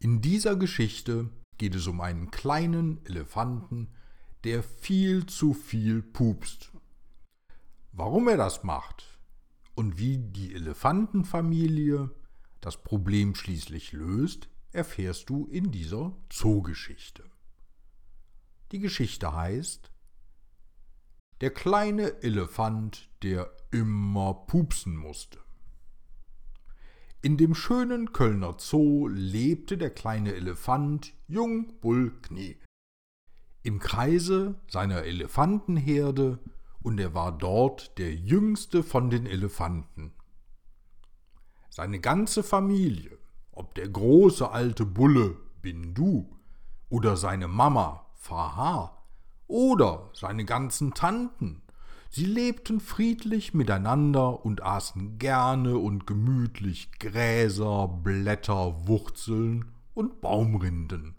In dieser Geschichte geht es um einen kleinen Elefanten, der viel zu viel pupst. Warum er das macht und wie die Elefantenfamilie das Problem schließlich löst, erfährst du in dieser Zoogeschichte. Die Geschichte heißt Der kleine Elefant, der immer pupsen musste. In dem schönen Kölner Zoo lebte der kleine Elefant Jung Bull Knie. Im Kreise seiner Elefantenherde und er war dort der jüngste von den Elefanten. Seine ganze Familie, ob der große alte Bulle Bindu oder seine Mama Faha oder seine ganzen Tanten Sie lebten friedlich miteinander und aßen gerne und gemütlich Gräser, Blätter, Wurzeln und Baumrinden.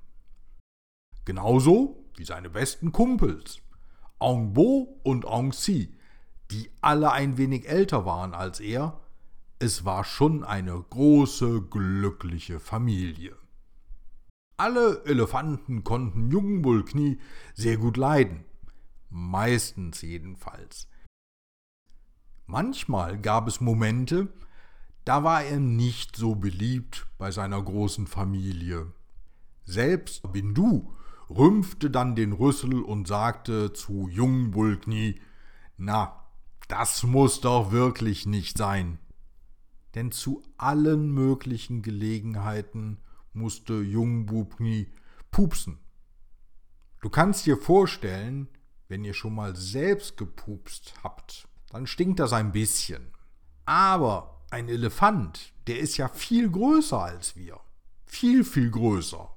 Genauso wie seine besten Kumpels, Ong Bo und Ong Si, die alle ein wenig älter waren als er. Es war schon eine große, glückliche Familie. Alle Elefanten konnten Jungbulkni sehr gut leiden meistens jedenfalls. Manchmal gab es Momente, da war er nicht so beliebt bei seiner großen Familie. Selbst Bindu rümpfte dann den Rüssel und sagte zu Jung Bulkni, na, das muss doch wirklich nicht sein. Denn zu allen möglichen Gelegenheiten musste Jung Bulkni pupsen. Du kannst dir vorstellen, wenn ihr schon mal selbst gepupst habt, dann stinkt das ein bisschen. Aber ein Elefant, der ist ja viel größer als wir. Viel, viel größer.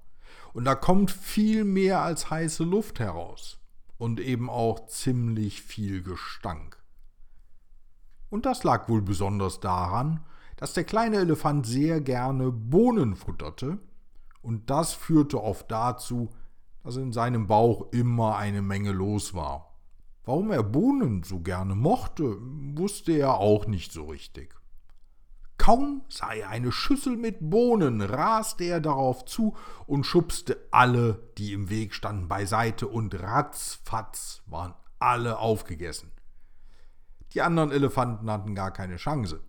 Und da kommt viel mehr als heiße Luft heraus. Und eben auch ziemlich viel Gestank. Und das lag wohl besonders daran, dass der kleine Elefant sehr gerne Bohnen futterte, und das führte oft dazu, dass in seinem Bauch immer eine Menge los war. Warum er Bohnen so gerne mochte, wusste er auch nicht so richtig. Kaum sah er eine Schüssel mit Bohnen, raste er darauf zu und schubste alle, die im Weg standen, beiseite, und ratzfatz waren alle aufgegessen. Die anderen Elefanten hatten gar keine Chance.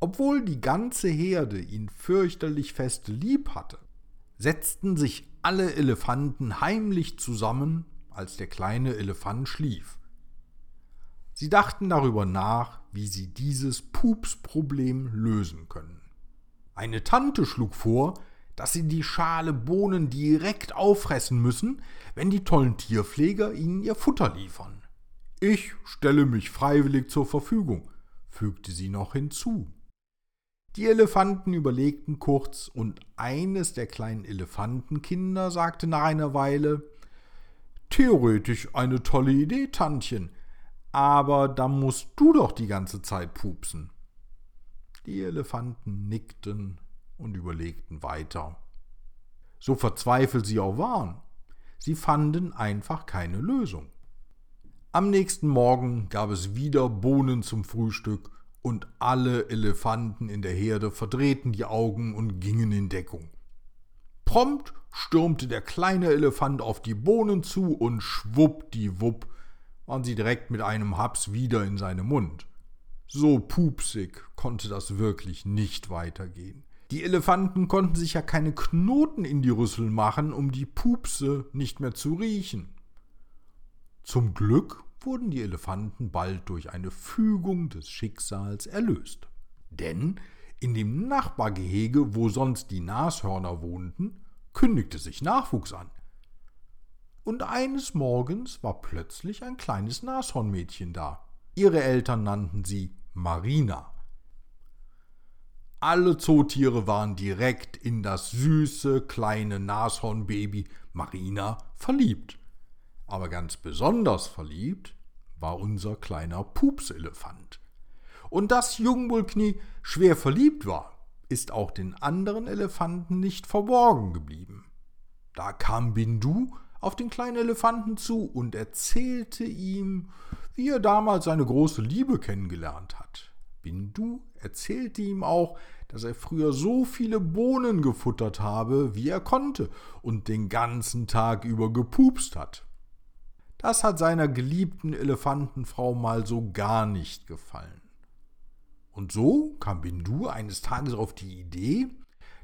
Obwohl die ganze Herde ihn fürchterlich fest lieb hatte, setzten sich alle Elefanten heimlich zusammen, als der kleine Elefant schlief. Sie dachten darüber nach, wie sie dieses Pupsproblem lösen können. Eine Tante schlug vor, dass sie die Schale Bohnen direkt auffressen müssen, wenn die tollen Tierpfleger ihnen ihr Futter liefern. Ich stelle mich freiwillig zur Verfügung, fügte sie noch hinzu. Die Elefanten überlegten kurz, und eines der kleinen Elefantenkinder sagte nach einer Weile Theoretisch eine tolle Idee, Tantchen, aber da musst du doch die ganze Zeit pupsen. Die Elefanten nickten und überlegten weiter. So verzweifelt sie auch waren, sie fanden einfach keine Lösung. Am nächsten Morgen gab es wieder Bohnen zum Frühstück und alle Elefanten in der Herde verdrehten die Augen und gingen in Deckung. Prompt stürmte der kleine Elefant auf die Bohnen zu und schwuppdiwupp waren sie direkt mit einem Haps wieder in seinem Mund. So pupsig konnte das wirklich nicht weitergehen. Die Elefanten konnten sich ja keine Knoten in die Rüssel machen, um die Pupse nicht mehr zu riechen. Zum Glück wurden die Elefanten bald durch eine Fügung des Schicksals erlöst. Denn in dem Nachbargehege, wo sonst die Nashörner wohnten, kündigte sich Nachwuchs an. Und eines Morgens war plötzlich ein kleines Nashornmädchen da. Ihre Eltern nannten sie Marina. Alle Zootiere waren direkt in das süße kleine Nashornbaby Marina verliebt. Aber ganz besonders verliebt war unser kleiner Pupselefant. Und dass Jungbulkni schwer verliebt war, ist auch den anderen Elefanten nicht verborgen geblieben. Da kam Bindu auf den kleinen Elefanten zu und erzählte ihm, wie er damals seine große Liebe kennengelernt hat. Bindu erzählte ihm auch, dass er früher so viele Bohnen gefuttert habe, wie er konnte, und den ganzen Tag über gepupst hat. Das hat seiner geliebten Elefantenfrau mal so gar nicht gefallen. Und so kam Bindu eines Tages auf die Idee,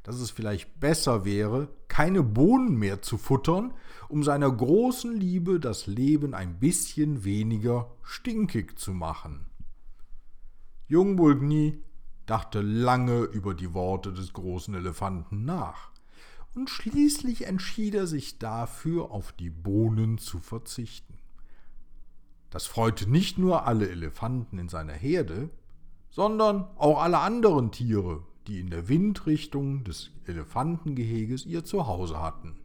dass es vielleicht besser wäre, keine Bohnen mehr zu futtern, um seiner großen Liebe das Leben ein bisschen weniger stinkig zu machen. Jungbulgni dachte lange über die Worte des großen Elefanten nach, und schließlich entschied er sich dafür, auf die Bohnen zu verzichten. Das freute nicht nur alle Elefanten in seiner Herde, sondern auch alle anderen Tiere, die in der Windrichtung des Elefantengeheges ihr Zuhause hatten.